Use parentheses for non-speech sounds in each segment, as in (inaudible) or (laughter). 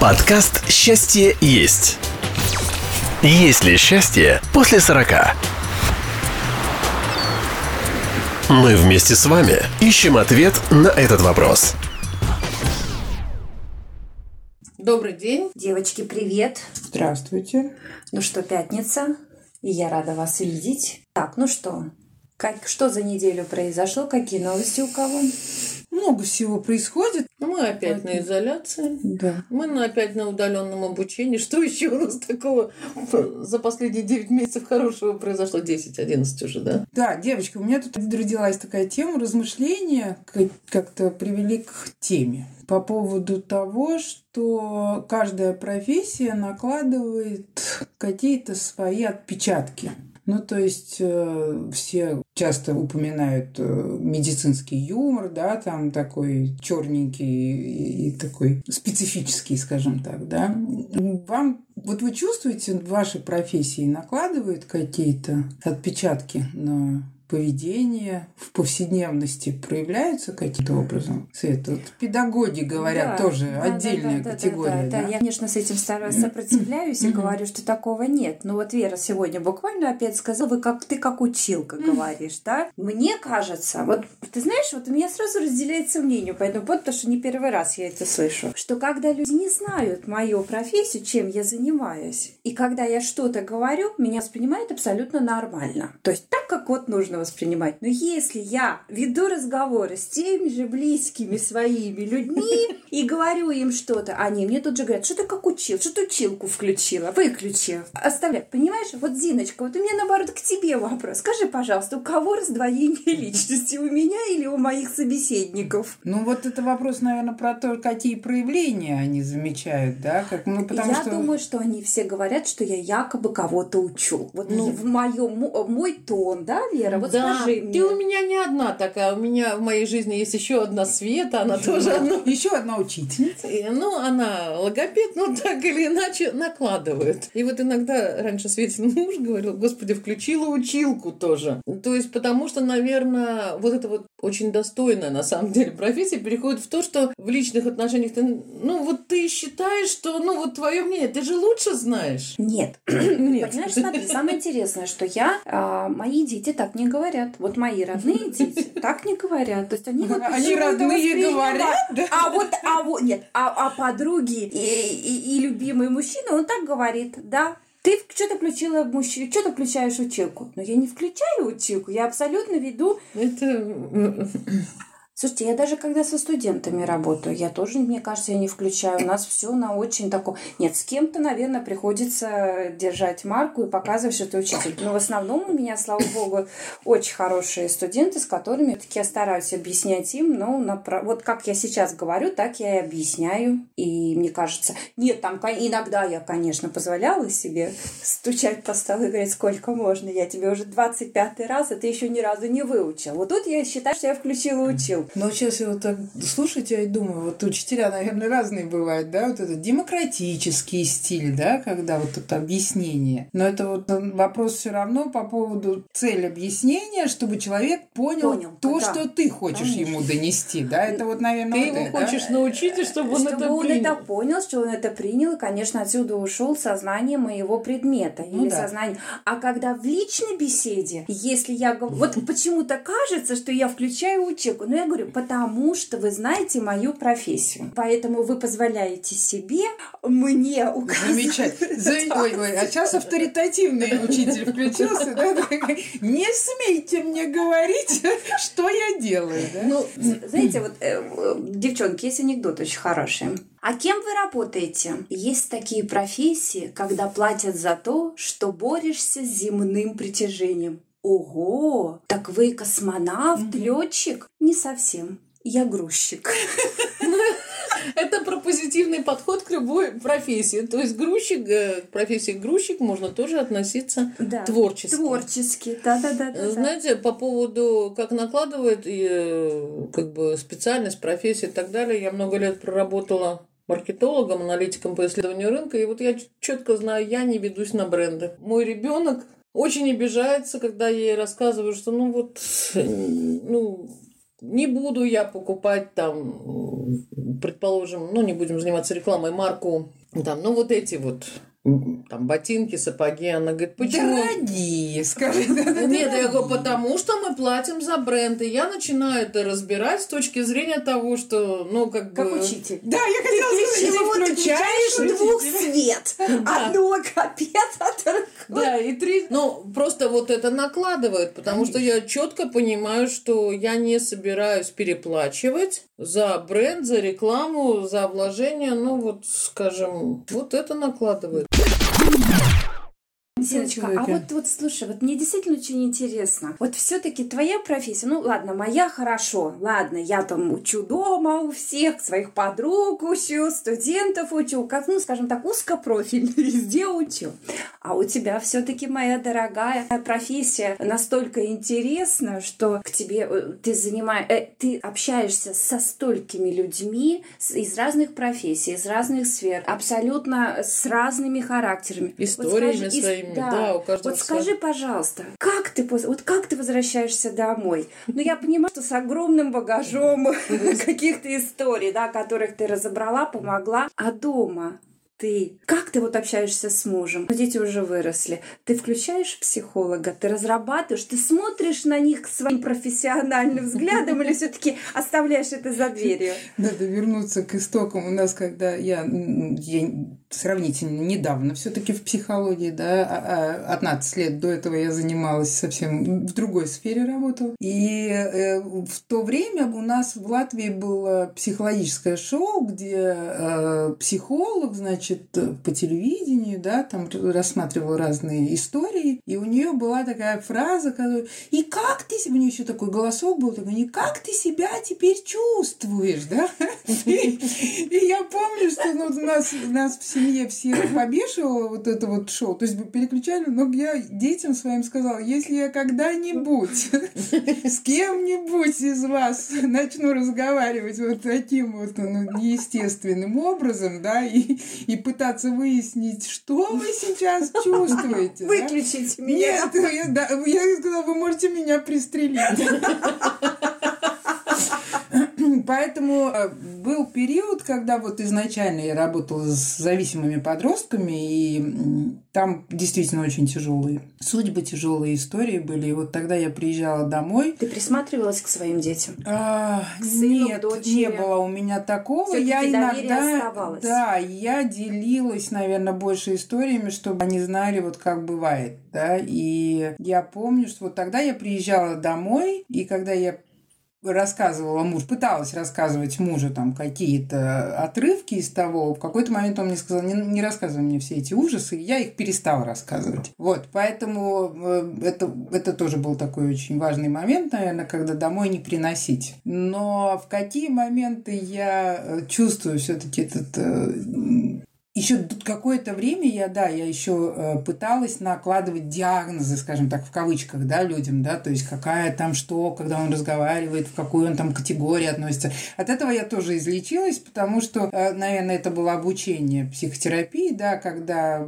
Подкаст «Счастье есть». Есть ли счастье после 40? Мы вместе с вами ищем ответ на этот вопрос. Добрый день. Девочки, привет. Здравствуйте. Ну что, пятница, и я рада вас видеть. Так, ну что, как, что за неделю произошло? Какие новости у кого? Много всего происходит. Ну, Мы опять на изоляции. Да. Мы на, опять на удаленном обучении. Что еще у нас такого за последние 9 месяцев хорошего произошло? 10-11 уже, да? Да, девочка, у меня тут родилась такая тема размышления, как- как-то привели к теме по поводу того, что каждая профессия накладывает какие-то свои отпечатки. Ну, то есть э, все часто упоминают э, медицинский юмор, да, там такой черненький и, и такой специфический, скажем так, да. Вам, вот вы чувствуете, в вашей профессии накладывают какие-то отпечатки на поведение в повседневности проявляются каким-то образом? Свет, вот педагоги говорят Да, тоже да, отдельная да, да, да, категория. да, да. да? Я, конечно, с этим сопротивляюсь и говорю, что такого нет. Но вот Вера сегодня буквально опять сказала, вы как ты как училка говоришь, да? Мне кажется, вот ты знаешь, вот у меня сразу разделяется мнение по этому поводу, потому что не первый раз я это слышу, что когда люди не знают мою профессию, чем я занимаюсь, и когда я что-то говорю, меня воспринимают абсолютно нормально. То есть так, как вот нужно воспринимать. Но если я веду разговоры с теми же близкими своими людьми и говорю им что-то, они мне тут же говорят, что ты как учил, что ты училку включила, выключи, оставляй. Понимаешь, вот, Зиночка, вот у меня, наоборот, к тебе вопрос. Скажи, пожалуйста, у кого раздвоение (laughs) личности, у меня или у моих собеседников? Ну, вот это вопрос, наверное, про то, какие проявления они замечают, да? Как, ну, потому я что... думаю, что они все говорят, что я якобы кого-то учу. Вот Ну. в моем мой тон, да, Вера? Вот да, скажи мне. ты у меня не одна такая. У меня в моей жизни есть еще одна Света, она тоже одна. Еще одна учительница. Ну, она логопед, но так или иначе накладывает. И вот иногда раньше Светин муж говорил, господи, включила училку тоже. То есть, потому что, наверное, вот это вот очень достойная, на самом деле, профессия переходит в то, что в личных отношениях ты, ну, вот ты считаешь, что, ну, вот твое мнение, ты же лучше знаешь. Нет. Нет. Понимаешь, смотри, самое интересное, что я, а, мои дети так не говорят. Вот мои родные (laughs) дети так не говорят. То есть они вот Они родные говорят, да? А вот, а вот, нет, а, а подруги и, и, и любимый мужчина, он так говорит, да, ты что-то включила мужчину, что-то включаешь училку. Но я не включаю училку, я абсолютно веду Это... Слушайте, я даже когда со студентами работаю, я тоже, мне кажется, я не включаю. У нас все на очень таком... Нет, с кем-то, наверное, приходится держать марку и показывать, что ты учитель. Но в основном у меня, слава богу, очень хорошие студенты, с которыми таки я стараюсь объяснять им, но напра- вот как я сейчас говорю, так я и объясняю. И мне кажется, нет, там иногда я, конечно, позволяла себе стучать по столу и говорить, сколько можно, я тебе уже 25 раз, а ты еще ни разу не выучил. Вот тут я считаю, что я включила учил. Но сейчас я вот так слушаю тебя и думаю, вот учителя, наверное, разные бывают, да, вот это демократический стиль, да, когда вот это объяснение. Но это вот вопрос все равно по поводу цели объяснения, чтобы человек понял, Понял, то, да. что ты хочешь Конечно. ему донести, да, это вот, наверное, Ты вот его это, да? хочешь научить, и чтобы он чтобы это он принял. это понял, что он это принял, и, конечно, отсюда ушел сознание моего предмета Ну или да. сознание. А когда в личной беседе, если я говорю, (laughs) вот почему-то кажется, что я включаю училку, но я говорю, потому что вы знаете мою профессию, поэтому вы позволяете себе мне указывать. Замечательно. (laughs) За- Ой, ой, а сейчас авторитативный учитель включился, да? Не смейте мне говорить, (laughs) что я делаю, да? Ну, знаете, вот, э, э, девчонки, есть анекдот очень хороший. А кем вы работаете? Есть такие профессии, когда платят за то, что борешься с земным притяжением. Ого! Так вы космонавт, летчик? Не совсем. Я грузчик. (laughs) Это про позитивный подход к любой профессии. То есть грузчик, э, к профессии грузчик можно тоже относиться Да. творчески. Творчески, да-да-да. Э, Знаете, по поводу, как накладывает и, э, как бы специальность, профессия и так далее, я много лет проработала маркетологом, аналитиком по исследованию рынка, и вот я четко знаю, я не ведусь на бренды. Мой ребенок очень обижается, когда я ей рассказываю, что ну вот, (laughs) ну, не буду я покупать там, предположим, ну, не будем заниматься рекламой, марку, там, ну, вот эти вот там ботинки, сапоги. Она говорит, почему? Дорогие, скажи. Нет, я говорю, потому что мы платим за бренд. И я начинаю это разбирать с точки зрения того, что, ну, как бы... Как учитель. Да, я хотела сказать, ты включаешь двух свет. (laughs) Одну логопед, а Да, и три... Ну, просто вот это накладывает, потому что я четко понимаю, что я не собираюсь переплачивать за бренд, за рекламу, за вложение. Ну, вот, скажем, вот это накладывает. Зиночка, а вот, вот слушай, вот мне действительно очень интересно. Вот все-таки твоя профессия, ну ладно, моя хорошо, ладно, я там учу дома у всех, своих подруг учу, студентов учу, как, ну, скажем так, узкопрофильно (laughs) везде учу. А у тебя все-таки, моя дорогая, профессия настолько интересна, что к тебе э, ты занимаешь, э, ты общаешься со столькими людьми из разных профессий, из разных сфер, абсолютно с разными характерами. Историями вот скажи, своими да. да, у каждого Вот скажи, свой. пожалуйста, как ты, вот как ты возвращаешься домой? Ну, я понимаю, что с огромным багажом (laughs) каких-то историй, да, которых ты разобрала, помогла. А дома ты, как ты вот общаешься с мужем? Дети уже выросли. Ты включаешь психолога, ты разрабатываешь, ты смотришь на них своим профессиональным взглядом или все-таки оставляешь это за дверью? Надо вернуться к истокам. У нас, когда я, я сравнительно недавно все-таки в психологии, да, 15 а, а лет до этого я занималась совсем в другой сфере работала. И э, в то время у нас в Латвии было психологическое шоу, где э, психолог, значит, по телевидению, да, там рассматривал разные истории, и у нее была такая фраза, которая «И как ты...» У нее еще такой голосок был, такой «И как ты себя теперь чувствуешь?» да? (laughs) И я помню, что ну, у нас, у семье все побешивало вот это вот шоу. То есть мы переключали, но я детям своим сказала, если я когда-нибудь (laughs) с кем-нибудь из вас начну разговаривать вот таким вот ну, неестественным образом, да, и, и пытаться выяснить, что вы сейчас чувствуете. Выключите да? меня. Нет, я, да, я сказала, вы можете меня пристрелить. (laughs) Поэтому э, был период, когда вот изначально я работала с зависимыми подростками, и там действительно очень тяжелые судьбы, тяжелые истории были. И вот тогда я приезжала домой. Ты присматривалась к своим детям? А, к сыну, нет, к не было у меня такого. Я иногда, оставалось. да, я делилась, наверное, больше историями, чтобы они знали, вот как бывает, да. И я помню, что вот тогда я приезжала домой, и когда я рассказывала муж, пыталась рассказывать мужу там какие-то отрывки из того, в какой-то момент он мне сказал, не, не рассказывай мне все эти ужасы, я их перестала рассказывать. Вот, поэтому э, это, это тоже был такой очень важный момент, наверное, когда домой не приносить. Но в какие моменты я э, чувствую все-таки этот э, еще какое-то время я, да, я еще э, пыталась накладывать диагнозы, скажем так, в кавычках, да, людям, да, то есть какая там что, когда он разговаривает, в какую он там категорию относится. От этого я тоже излечилась, потому что, э, наверное, это было обучение психотерапии, да, когда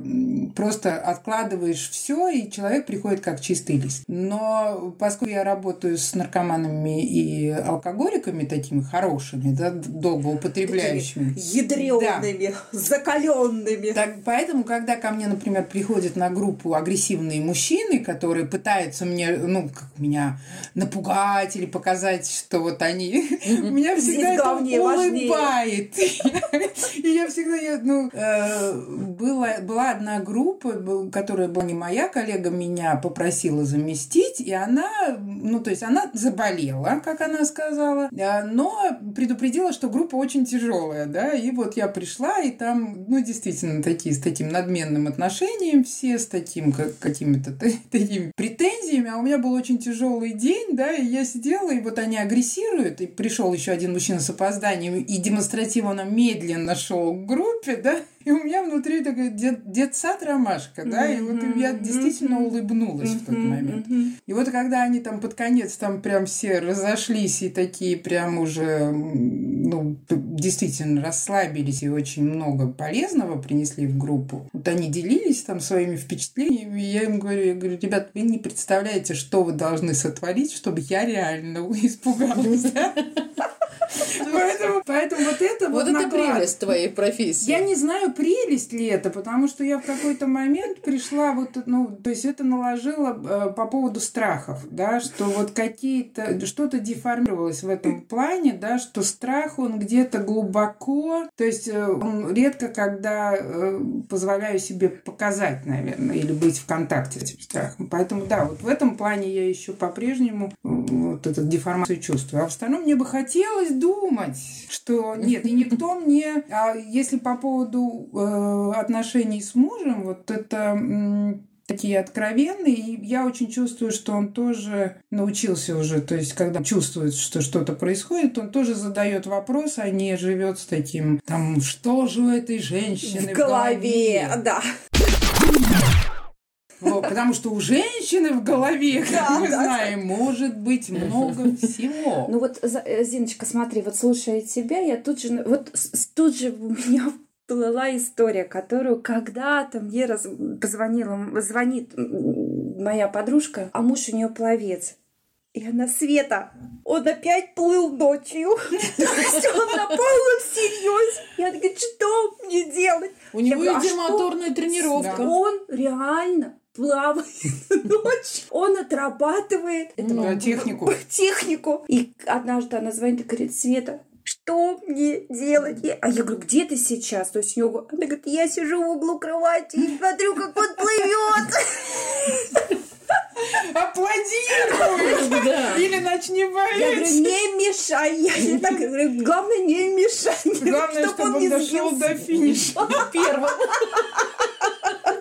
просто откладываешь все, и человек приходит как чистый лист. Но поскольку я работаю с наркоманами и алкоголиками такими хорошими, да, долго употребляющими. Ядреными, да. закаленными обнаженными. Так, поэтому, когда ко мне, например, приходят на группу агрессивные мужчины, которые пытаются мне, ну, как меня напугать или показать, что вот они... (laughs) Меня всегда это улыбает. (laughs) И я всегда, ну, э, была, была одна группа, которая была не моя коллега, меня попросила заместить, и она, ну, то есть она заболела, как она сказала, э, но предупредила, что группа очень тяжелая, да, и вот я пришла, и там, ну, действительно такие с таким надменным отношением все, с таким как, какими-то (laughs) такими претензиями. А у меня был очень тяжелый день, да, и я сидела, и вот они агрессируют, и пришел еще один мужчина с опозданием и демонстративно медленно шел к группе, да, И у меня внутри такой дет, детсад ромашка, да, и вот я действительно улыбнулась в тот момент. И вот когда они там под конец там прям все разошлись и такие прям уже, ну, действительно расслабились и очень много полезного принесли в группу, вот они делились там своими впечатлениями, и я им говорю, я говорю, ребят, вы не представляете, что вы должны сотворить, чтобы я реально (laughs) испугалась? Поэтому, поэтому вот это вот, вот это прелесть твоей профессии. Я не знаю, прелесть ли это, потому что я в какой-то момент пришла вот, ну, то есть это наложило э, по поводу страхов, да, что вот какие-то, что-то деформировалось в этом плане, да, что страх, он где-то глубоко, то есть э, он редко, когда э, позволяю себе показать, наверное, или быть в контакте с этим страхом. Поэтому, да, вот в этом плане я еще по-прежнему вот эту деформацию чувствую. А в остальном мне бы хотелось думать, что нет, и никто мне, а если по поводу э, отношений с мужем, вот это э, такие откровенные, и я очень чувствую, что он тоже научился уже, то есть когда чувствует, что что-то происходит, он тоже задает вопрос, а не живет с таким, там, что же у этой женщины в голове, в голове? да. Потому что у женщины в голове, как да, мы да, знаем, да. может быть много всего. Ну вот, э, Зиночка, смотри, вот слушая тебя, я тут же, вот тут же у меня плыла история, которую когда-то мне раз позвонила, звонит моя подружка, а муж у нее пловец. И она, Света, он опять плыл ночью. (laughs) То есть он на полном серьезе. Я говорю, что мне делать? У него идет моторная тренировка. Он реально плавает (laughs) ночь, он отрабатывает ну, технику. технику. И однажды она звонит и говорит, Света, что мне делать? А я говорю, где ты сейчас? То есть у него, она говорит, я сижу в углу кровати и смотрю, как он плывет. Аплодируй! (laughs) Да. Или начни болеть. Я говорю, не мешай. Я так говорю, главное, не мешай. Главное, чтобы, чтобы он, он дошел до финиша (laughs) первым.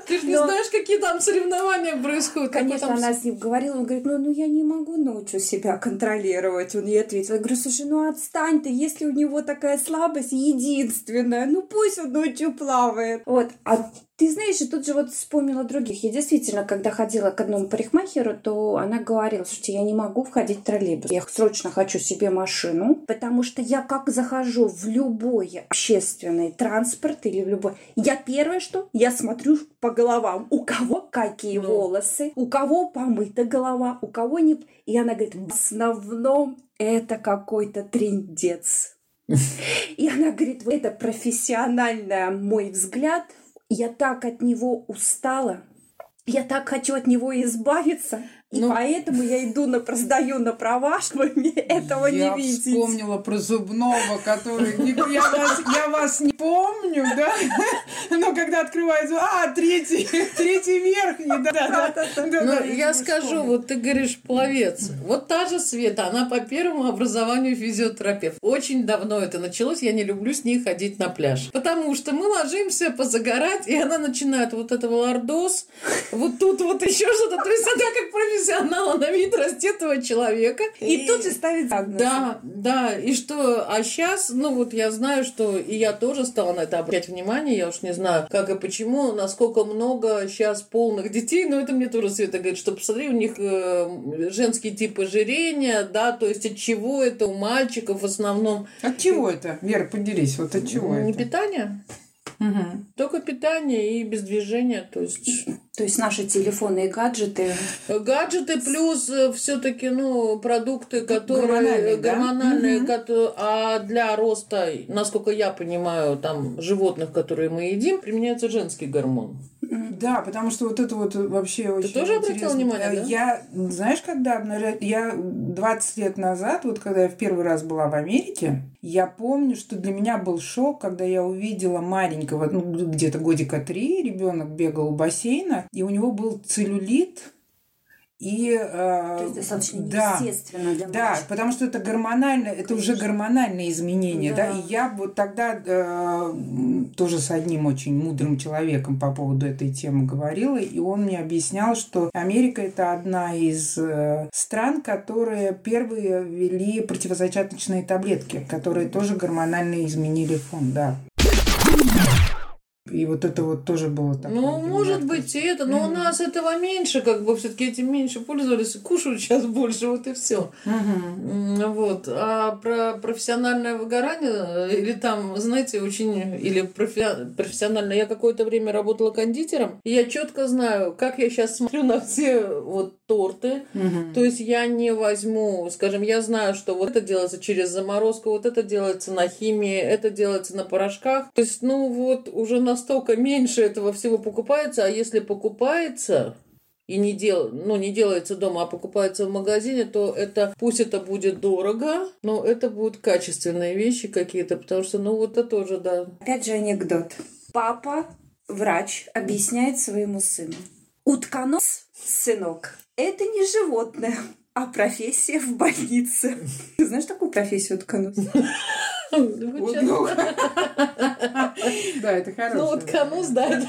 Ты же не знаешь, какие там соревнования происходят. Конечно, она с ним говорила, он говорит, ну, ну я не могу ночью себя контролировать. Он ей ответил, я говорю, слушай, ну отстань ты, если у него такая слабость единственная, ну пусть он ночью плавает. Вот, а ты знаешь, и тут же вот вспомнила других. Я действительно, когда ходила к одному парикмахеру, то она говорила, что я не могу входить в троллейбус. Я срочно хочу себе машину, потому что я как захожу в любой общественный транспорт или в любой... Я первое что? Я смотрю по головам. У кого какие ну. волосы, у кого помыта голова, у кого не... И она говорит, в основном это какой-то трендец. (laughs) И она говорит, это профессиональный мой взгляд – я так от него устала, я так хочу от него избавиться, и ну, поэтому я иду на продаю на права, (laughs) чтобы мне этого не видеть. Я вспомнила про зубного, который... Я вас, я вас не помню, да? Когда открывается... А, третий, (laughs) третий верхний, да, да, да. Ну, я скажу, вот ты говоришь пловец. Вот та же Света, она по первому образованию физиотерапевт. Очень давно это началось, я не люблю с ней ходить на пляж. Потому что мы ложимся позагорать, и она начинает вот этого лордоз, вот тут вот еще что-то. То есть она как профессионал профессионала на вид растетого человека. И, и тут же ставит диагноз. Да, да. И что, а сейчас, ну вот я знаю, что и я тоже стала на это обращать внимание, я уж не знаю, как и почему, насколько много сейчас полных детей, но это мне тоже Света говорит, что посмотри, у них э, женский тип ожирения, да, то есть от чего это у мальчиков в основном. От чего это? Вера, поделись, вот от чего не это? питание. Угу. Только питание и без движения, то есть... То есть наши телефоны и гаджеты. Гаджеты плюс э, все-таки ну продукты, которые гормональные, гормональные да? которые, а для роста, насколько я понимаю, там животных, которые мы едим, применяется женский гормон. Да, потому что вот это вот вообще Ты очень тоже обратила внимание, да? Я, знаешь, когда я 20 лет назад, вот когда я в первый раз была в Америке, я помню, что для меня был шок, когда я увидела маленького, ну, где-то годика три, ребенок бегал у бассейна, и у него был целлюлит, и, э, То есть достаточно да, естественно для Да, мальчика. потому что это гормональное, это Конечно. уже гормональные изменения, да. да, и я вот тогда э, тоже с одним очень мудрым человеком по поводу этой темы говорила, и он мне объяснял, что Америка это одна из э, стран, которые первые ввели противозачаточные таблетки, которые тоже гормонально изменили фон, да. И вот это вот тоже было так. Ну, может быть, и это, но у нас этого меньше, как бы все-таки этим меньше пользовались, кушают сейчас больше, вот и все. Вот. А про профессиональное выгорание, или там, знаете, очень, или профи- профессионально, я какое-то время работала кондитером, и я четко знаю, как я сейчас смотрю на все вот торты. То есть я не возьму, скажем, я знаю, что вот это делается через заморозку, вот это делается на химии, это делается на порошках. То есть, ну вот уже настолько меньше этого всего покупается, а если покупается, и не, дел, ну, не делается дома, а покупается в магазине, то это пусть это будет дорого, но это будут качественные вещи какие-то, потому что, ну, вот это тоже, да. Опять же анекдот. Папа, врач, объясняет своему сыну. Утконос, сынок, это не животное, а профессия в больнице. (laughs) Ты знаешь такую профессию утконос? Ну, (laughs) Да, это хорошо. Ну, вот конус, да.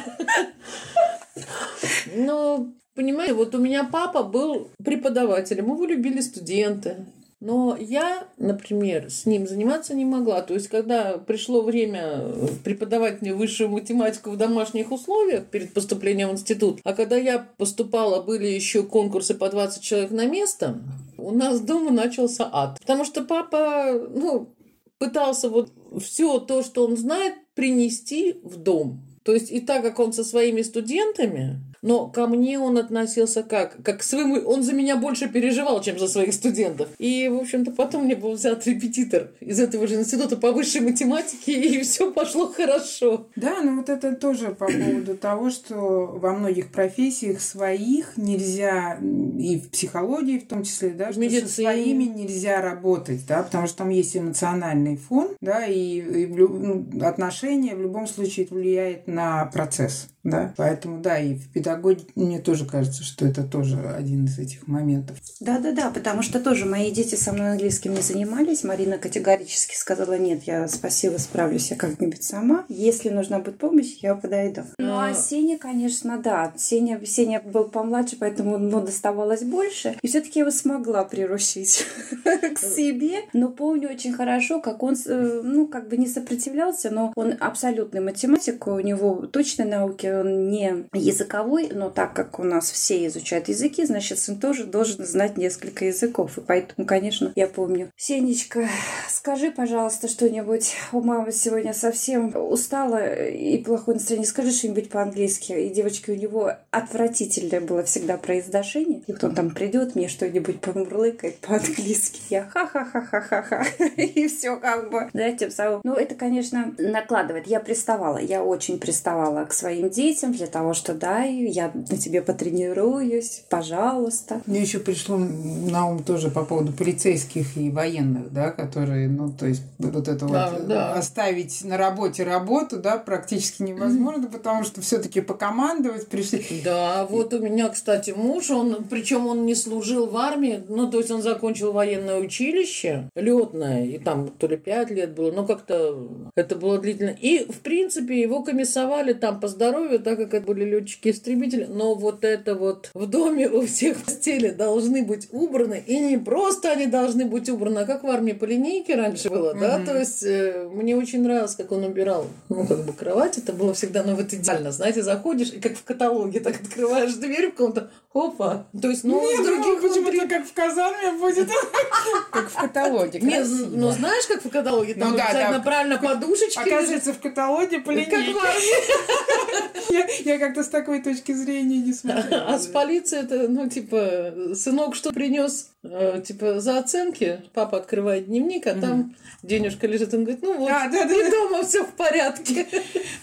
Ну, понимаете, вот у меня папа был преподавателем, его любили студенты. Но я, например, с ним заниматься не могла. То есть, когда пришло время преподавать мне высшую математику в домашних условиях перед поступлением в институт, а когда я поступала, были еще конкурсы по 20 человек на место, у нас дома начался ад. Потому что папа, ну, пытался вот все то, что он знает, принести в дом. То есть и так как он со своими студентами, но ко мне он относился как? Как к своему... Он за меня больше переживал, чем за своих студентов. И, в общем-то, потом мне был взят репетитор из этого же института по высшей математике, и (laughs) все пошло хорошо. Да, ну вот это тоже по поводу того, что во многих профессиях своих нельзя, и в психологии в том числе, да, что со своими нельзя работать, да, потому что там есть эмоциональный фон, да, и, и в отношения в любом случае влияет на процесс, да, поэтому, да, и в педагогике мне тоже кажется, что это тоже один из этих моментов. Да-да-да, потому что тоже мои дети со мной английским не занимались. Марина категорически сказала, нет, я спасибо, справлюсь я как-нибудь сама. Если нужна будет помощь, я подойду. Ну, а А. Сеня, конечно, да. Сеня, Сеня был помладше, поэтому ему доставалось больше. И все-таки я его смогла приручить (laughs) к себе. Но помню очень хорошо, как он, э, ну, как бы не сопротивлялся, но он абсолютный математик, у него точной науки, не языковой, но так как у нас все изучают языки, значит, сын тоже должен знать несколько языков. И поэтому, конечно, я помню. Сенечка, скажи, пожалуйста, что-нибудь. У мамы сегодня совсем устала и плохое настроение. Скажи что-нибудь по-английски. И девочки, у него отвратительное было всегда произношение. И вот он там придет, мне что-нибудь помурлыкает по-английски. Я ха-ха-ха-ха-ха-ха. (laughs) И все как бы. Да, тем самым. Ну, это, конечно, накладывает. Я приставала. Я очень приставала к своим детям для того, что дай, я на тебе потренируюсь, пожалуйста. Мне еще пришло на ум тоже по поводу полицейских и военных, да, которые, ну, то есть вот это Да, вот да. оставить на работе работу, да, практически невозможно, потому что все-таки покомандовать пришли. Да, вот у меня, кстати, муж, он, причем он не служил в армии, ну, то есть он закончил военное училище, летное, и там то ли пять лет было, но как-то это было длительно. И, в принципе, его комиссовали там по здоровью, так как это были летчики-истребители, но вот это вот в доме у всех постели должны быть убраны, и не просто они должны быть убраны, а как в армии по линейке раньше было, да, то есть э, мне очень нравилось, как он убирал, ну, как бы кровать, это было всегда, ну, вот идеально, знаете, заходишь, и как в каталоге, так открываешь дверь в комнату, опа, то есть, ну, Нет, с других ну, внутри- почему-то как в казарме будет, (laughs) как в каталоге. Не, красиво. ну знаешь, как в каталоге, там Ну обязательно да. правильно подушечки. Оказывается, в каталоге по линейке. (laughs) Я, я как-то с такой точки зрения не смотрела. А с полицией это, ну, типа, сынок что принес, Э, типа, за оценки. Папа открывает дневник, а там денежка лежит. Он говорит, ну вот, А, да, да, и дома все в порядке.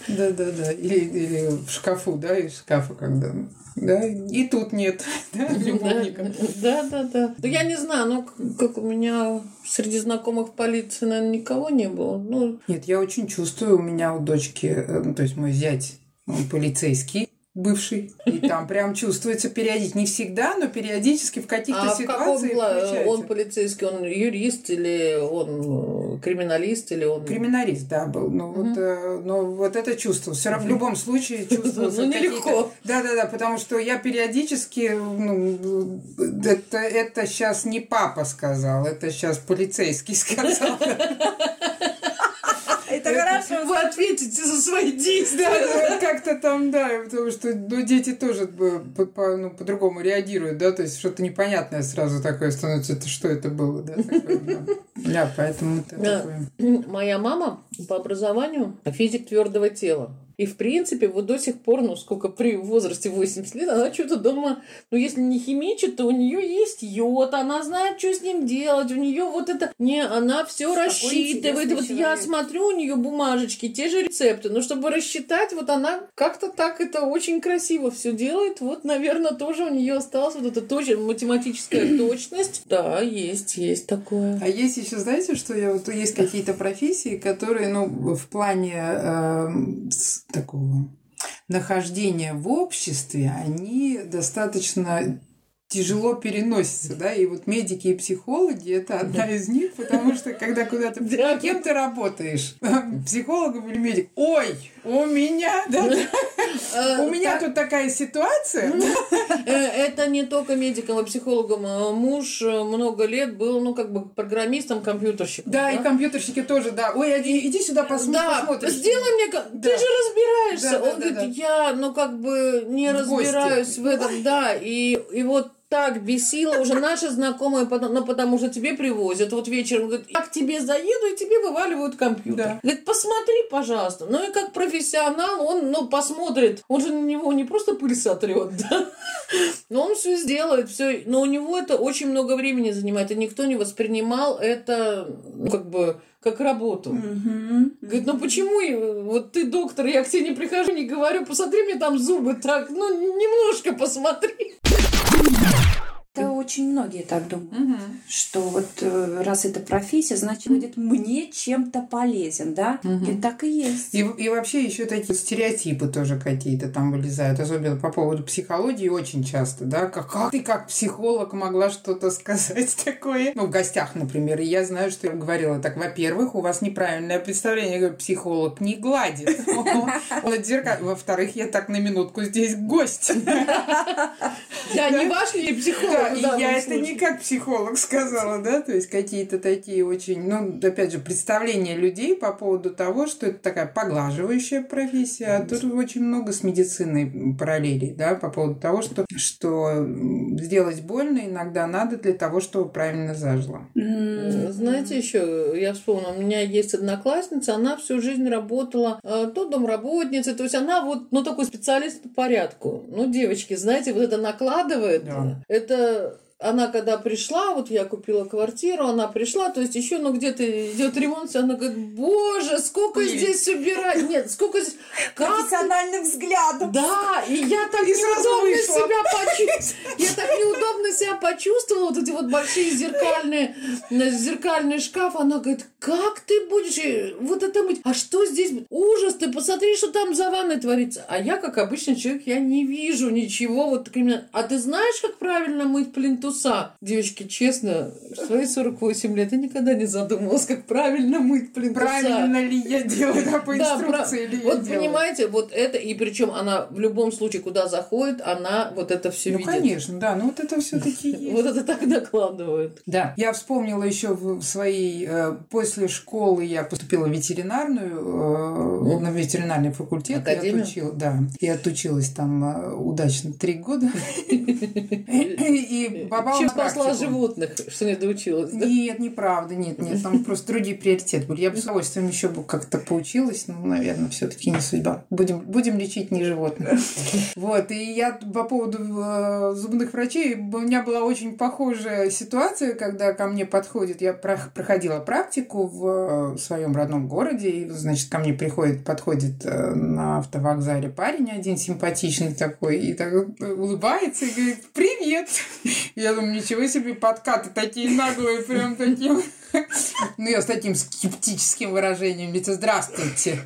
Да, да, да. Или, или в шкафу, да, из шкафа, когда. Да, и тут нет. (laughs) Да, любовника. Да, да, да. Да я не знаю, ну, как у меня среди знакомых в полиции, наверное, никого не было. Ну, Нет, я очень чувствую, у меня у дочки, э, ну, то есть мой зять, полицейский, бывший, и там прям чувствуется периодически, не всегда, но периодически в каких-то а в каком ситуациях включается. он полицейский, он юрист или он криминалист или он... Криминалист, да, был. Но, вот, э, но вот это чувство. Все равно в любом случае (laughs) чувствовался. Ну, нелегко. Да, да, да, потому что я периодически, ну, это, это сейчас не папа сказал, это сейчас полицейский (laughs) сказал. Хорошо. вы ответите за свои действия. Да, да, как-то там, да, потому что ну, дети тоже по- по- ну, по-другому реагируют, да, то есть что-то непонятное сразу такое становится, это что это было, да, такое, да. (laughs) Да, поэтому это такое. Моя мама по образованию физик твердого тела. И, в принципе, вот до сих пор, ну, сколько при возрасте 80 лет, она что-то дома, ну, если не химичит, то у нее есть йод, она знает, что с ним делать, у нее вот это... Не, она все рассчитывает. Вот я человек. смотрю, у нее бумажечки, те же рецепты, но чтобы рассчитать, вот она как-то так это очень красиво все делает. Вот, наверное, тоже у нее осталась вот эта тоже математическая (clears throat) точность. Да, есть, есть такое. А есть еще, знаете, что я вот есть какие-то профессии, которые, ну, в плане с- такого нахождения в обществе, они достаточно тяжело переносятся, да, и вот медики и психологи это одна из них, потому что когда куда-то Да. кем ты работаешь, психологом или медик, ой, у меня, да, Э, у меня тут такая ситуация, Э, Это не только медиком и психологом. а Муж э, много лет был, ну, как бы программистом, компьютерщиком. да, и компьютерщики тоже, да, ой, иди, сюда посмотри, Да, сделай мне... Ты же разбираешься. Он говорит, я, ну, как бы не разбираюсь в этом. Да, и вот так бесило уже наши знакомые, ну, потому что тебе привозят. Вот вечером, говорит, я к тебе заеду, и тебе вываливают компьютер. Да. Говорит, посмотри, пожалуйста. Ну, и как профессионал, он, ну, посмотрит. Он же на него не просто пыль сотрет, (laughs) да? Но он все сделает, все. Но у него это очень много времени занимает, и никто не воспринимал это, ну, как бы, как работу. Мгм. Говорит, ну почему вот ты доктор, я к тебе не прихожу, не говорю, посмотри мне там зубы так, ну немножко посмотри. Это очень многие так думают. Мгм. что вот э, раз это профессия, значит, будет мне чем-то полезен, да? И так и есть. И, и вообще еще такие стереотипы тоже какие-то там вылезают, особенно по поводу психологии очень часто, да, как, как ты как психолог могла что-то сказать (laughs) такое, ну, в гостях, например, и я знаю, что я говорила так, во-первых, у вас неправильное представление, я говорю, психолог не гладит, (laughs) он отзеркал- во-вторых, я так на минутку здесь гость, Я не ваш ли психолог да, и я это случае? не как психолог сказала, да, то есть какие-то такие очень, ну, опять же, представления людей по поводу того, что это такая поглаживающая профессия, а тут очень много с медициной параллелей, да, по поводу того, что, что сделать больно иногда надо для того, чтобы правильно зажило. Знаете, еще я вспомнила, у меня есть одноклассница, она всю жизнь работала э, то домработницей, то есть она вот, ну, такой специалист по порядку. Ну, девочки, знаете, вот это накладывает. Да. Это она когда пришла, вот я купила квартиру, она пришла, то есть еще, ну, где-то идет ремонт, она говорит, боже, сколько Пыль. здесь убирать, нет, сколько здесь, как Профессиональным взглядом. Да, и я так И неудобно себя почувствовала. (laughs) Я так неудобно себя почувствовала. Вот эти вот большие зеркальные, зеркальный шкаф. Она говорит, как ты будешь э, вот это мыть? А что здесь? Ужас, ты посмотри, что там за ванной творится. А я, как обычный человек, я не вижу ничего. Вот именно. А ты знаешь, как правильно мыть плинтуса? Девочки, честно, в свои 48 лет я никогда не задумывалась, как правильно мыть плинтуса. Правильно ли я делаю, да, по Да, инструкции про- или я Вот делаю? понимаете, вот это, и причем она в любом случае, куда заходит, она вот это все Ну, видит. конечно, да, ну вот это все-таки (laughs) есть. Вот это так докладывают. Да. Я вспомнила еще в своей... э, После школы я поступила в ветеринарную, э, на ветеринарный факультет. Академию? Я отучила, да. И отучилась там э, удачно три года. И попала Чем на спасла животных, что не доучилась? Нет, неправда, нет, нет, там просто другие приоритеты были. Я бы с удовольствием еще бы как-то поучилась, но, наверное, все-таки не судьба. Будем, будем лечить не животных. Вот, и я по поводу э, зубных врачей, у меня была очень похожая ситуация, когда ко мне подходит, я про- проходила практику в своем родном городе, и, значит, ко мне приходит, подходит э, на автовокзале парень один симпатичный такой, и так э, улыбается и говорит, привет! Я думаю, ничего себе, подкаты такие наглые, прям таким. Ну, я с таким скептическим выражением лица «Здравствуйте».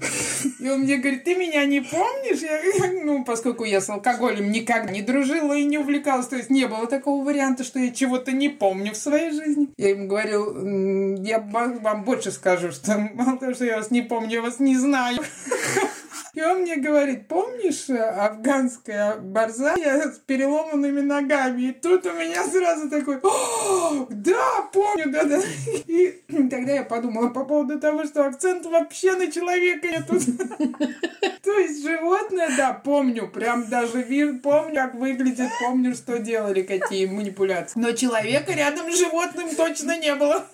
И он мне говорит, ты меня не помнишь? Я, ну, поскольку я с алкоголем никогда не дружила и не увлекалась, то есть не было такого варианта, что я чего-то не помню в своей жизни. Я ему говорю, «М, я вам больше скажу, что мало того, что я вас не помню, я вас не знаю. И он мне говорит, помнишь э, афганская борзая с переломанными ногами? И тут у меня сразу такой, «О, да, помню, да, да. (laughs) И тогда я подумала по поводу того, что акцент вообще на человека нету. (laughs) То есть животное, да, помню, прям даже вид, помню, как выглядит, помню, что делали, какие манипуляции. Но человека рядом с животным точно не было.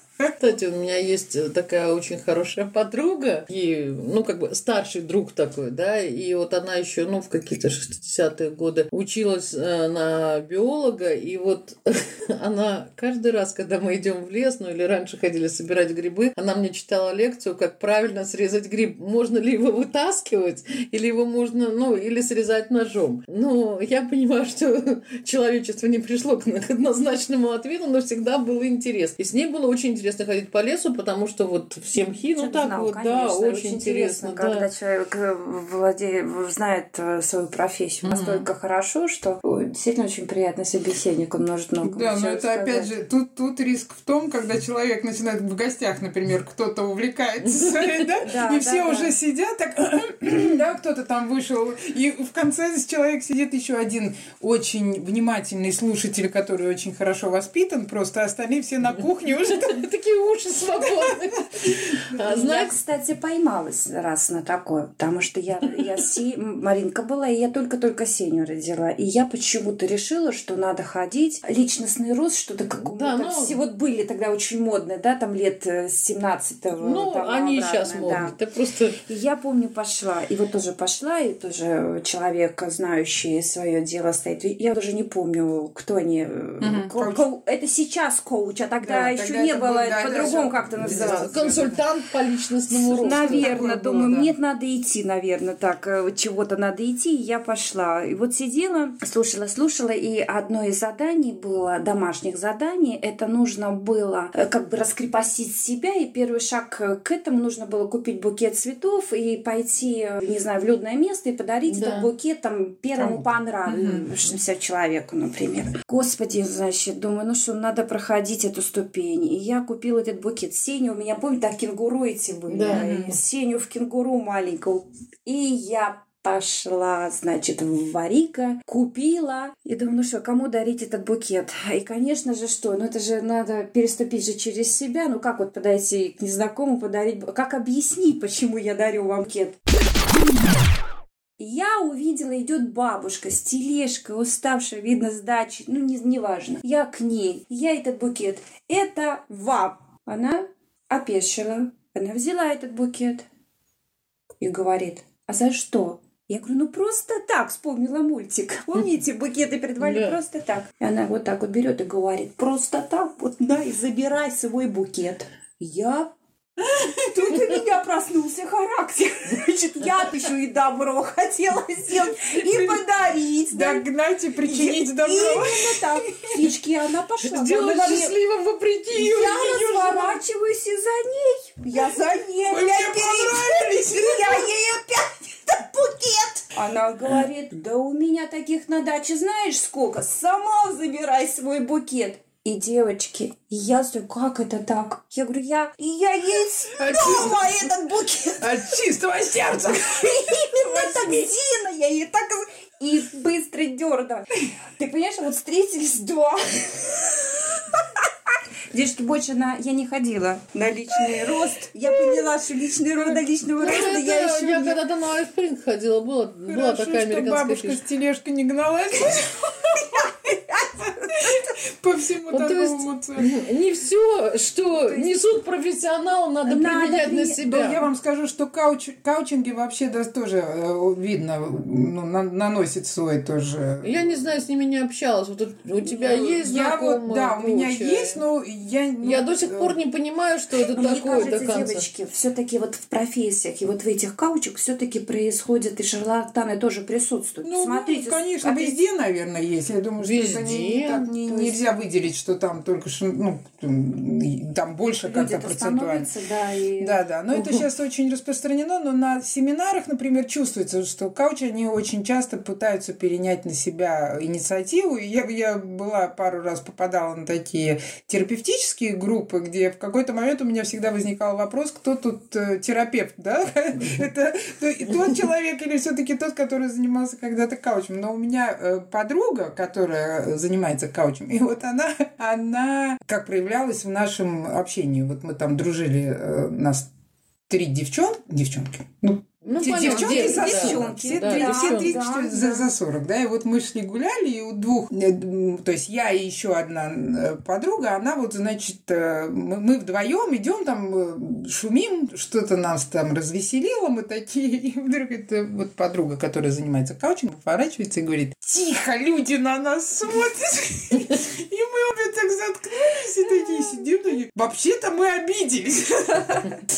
Кстати, у меня есть такая очень хорошая подруга, и, ну, как бы старший друг такой, да, и вот она еще, ну, в какие-то 60-е годы училась э, на биолога, и вот (laughs) она каждый раз, когда мы идем в лес, ну, или раньше ходили собирать грибы, она мне читала лекцию, как правильно срезать гриб. Можно ли его вытаскивать, или его можно, ну, или срезать ножом. Ну, я понимаю, что (laughs) человечество не пришло к однозначному ответу, но всегда был интерес. И с ней было очень интересно интересно ходить по лесу, потому что вот все мхи, ну так знал, вот, конечно, да, очень, очень интересно. да. когда человек э, владеет, знает э, свою профессию настолько хорошо, что действительно очень приятный собеседник, он может много Да, но это опять сказать. же, тут, тут риск в том, когда человек начинает в гостях, например, кто-то увлекается, (laughs) да, Да, и все уже сидят, так, (clears throat) да, кто-то там вышел, и в конце человек сидит еще один очень внимательный слушатель, который очень хорошо воспитан, просто остальные все на кухне уже Такие уши свободные. А, Я, кстати, поймалась раз на такое, потому что я, я Се- Маринка была, и я только-только Сеню родила. И я почему-то решила, что надо ходить. Личностный рост, что-то как Да, ну- все вот были тогда очень модные, да, там лет э, с 17 ну, они и сейчас могут. Это просто... И я помню, пошла, и вот тоже пошла, и тоже человек, знающий свое дело, стоит. Я даже не помню, кто они. э, ко- коуч. ко- Это сейчас коуч, а тогда Да, еще тогда не было, да, по-другому как-то Да, называлось. консультант по личностному росту. Наверное, думаю, было, да. мне надо идти, наверное, так, э, чего-то надо идти, и я пошла. И вот сидела, слушала, слушала, и одно из заданий было, домашних заданий, это нужно было э, как бы раскрепостить себя, и первый шаг к этому нужно было купить букет цветов и пойти, э, не знаю, в людное место и подарить Да. этот букет там первому понравившемуся человеку, например. Господи, значит, думаю, ну что, надо проходить эту ступень. И я купила этот букет. Сеню у меня, помните, так кенгуру эти были. Да. И Сеню в кенгуру маленькую. И я пошла, значит, в Варика, купила. И думаю, ну что, кому дарить этот букет? И, конечно же, что? Ну, это же надо переступить же через себя. Ну, как вот подойти к незнакомому, подарить... Как объяснить, почему я дарю вам букет? Я увидела, идет бабушка с тележкой, уставшая, видно, с дачи, ну, не, неважно. Я к ней, я этот букет. Это вам. Она опешила. Она взяла этот букет и говорит, а за что? Я говорю, ну просто так, вспомнила мультик. (laughs) Помните, букеты передавали Да. просто так. И она вот так вот берет и говорит, просто так, вот и забирай свой букет. Я Тут у меня проснулся характер. Значит, я еще и добро хотела сделать и подарить. да. догнать и причинить добро. Именно так. Птички, она пошла. Она мне- счастливым вопреки. Я разворачиваюсь и за ней. Я за ней. Вы мне понравились. Я ей опять этот букет. Она говорит, да у меня таких на даче знаешь сколько? Сама забирай свой букет. И девочки, и я знаю, как это так? Я говорю, я, и я ей снова этот букет. От чистого сердца. (laughs) Именно так, Зина, я ей так... И быстро дернула. Ты понимаешь, вот встретились два. (laughs) Девушки, больше на... Я не ходила на личный рост. Я поняла, что личный рост до личного Ну, роста это я еще я не... когда-то на Айспринг ходила, была, такая что американская бабушка фишка. с тележкой не гналась. (laughs) По всему Вот, то такому есть, цеху. не все, что есть- несут профессионал, надо, Надо применять на применять. себя. Да, я вам скажу, что кауч, каучинги вообще да, тоже э, видно, ну, на- наносит свой тоже. Я не знаю, с ними не общалась. Вот у тебя есть я знакомые? вот, да, у меня есть, но я... ну, Я до сих пор не понимаю, что это Мне такое до кажется, конца. девочки, все-таки вот в профессиях и вот в этих каучах все-таки происходят и шарлатаны тоже присутствуют. Ну, Смотрите, конечно, опять- везде, наверное, есть. Я думаю, что это не, Везде. так не- есть нельзя выделить, что там только что, ну, там больше как-то процентуально. Да, и... да, да. Но это сейчас очень распространено, но на семинарах, например, чувствуется, что каучи, они очень часто пытаются перенять на себя инициативу. И я, я была пару раз попадала на такие терапевтические группы, где в какой-то момент у меня всегда возникал вопрос, кто тут э, терапевт, да? (laughs) Это тот человек или все-таки тот, который занимался когда-то каучем. Но у меня э, подруга, которая занимается каучем, и вот она, она как проявлялась в нашем общении. Вот мы там дружили, э, нас три девчонки, девчонки, ну, Ну, девчонки де- за да, 40. Все, да, три- да, все девчонки. три да, что- да. за, за 40, да, и вот мы шли гуляли, и у двух, э, то есть я и еще одна э, подруга, она вот, значит, э, мы, мы вдвоем идем там, шумим, что-то нас там развеселило, мы такие, (laughs) и вдруг это вот подруга, которая занимается каучем, поворачивается и говорит, тихо, люди на нас смотрят, (laughs) и мы обе так заткнулись, и такие сидим, такие, вообще-то мы обиделись.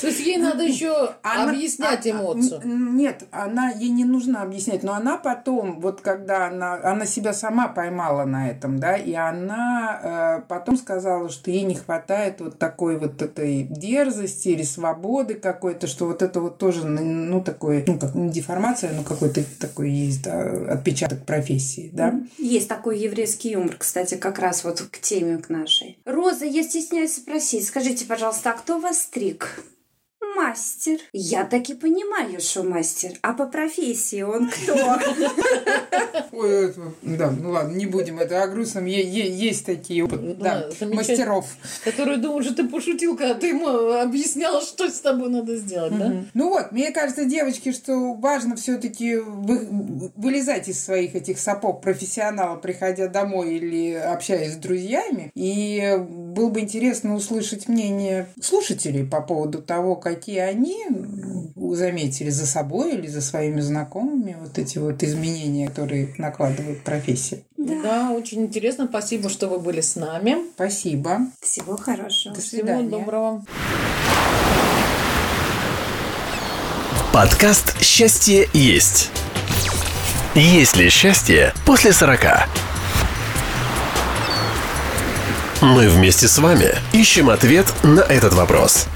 То есть ей надо еще объяснять а- а- эмоцию. Н- Нет, она ей не нужно объяснять, но она потом, вот когда она, она себя сама поймала на этом, да, и она э, потом сказала, что ей не хватает вот такой вот этой дерзости или свободы какой-то, что вот это вот тоже, ну, такой, ну, как не деформация, но какой-то такой есть, да, отпечаток профессии, да. Есть такой еврейский юмор, кстати, как раз вот к теме к нашей. Роза, я стесняюсь спросить, скажите, пожалуйста, а кто вас стриг? Мастер. Я таки понимаю, что мастер. А по профессии он кто? (laughs) Ой, это- да, ну ладно, не будем, это о грустном, Е- е- есть такие, замечательно. мастеров. Который думал, что ты пошутил, когда ты ему объяснял, что с тобой надо сделать, да? Ну вот, мне кажется, девочки, что важно все-таки вылезать из своих этих сапог профессионала, приходя домой или общаясь с друзьями. И было бы интересно услышать мнение слушателей по поводу того, какие они заметили за собой или за своими знакомыми вот эти вот изменения, которые накладывает профессия. Да. очень интересно. Спасибо, что вы были с нами. Спасибо. Всего хорошего. До Всего свидания. доброго. Подкаст «Счастье есть». Есть ли счастье после 40? Мы вместе с вами ищем ответ на этот вопрос.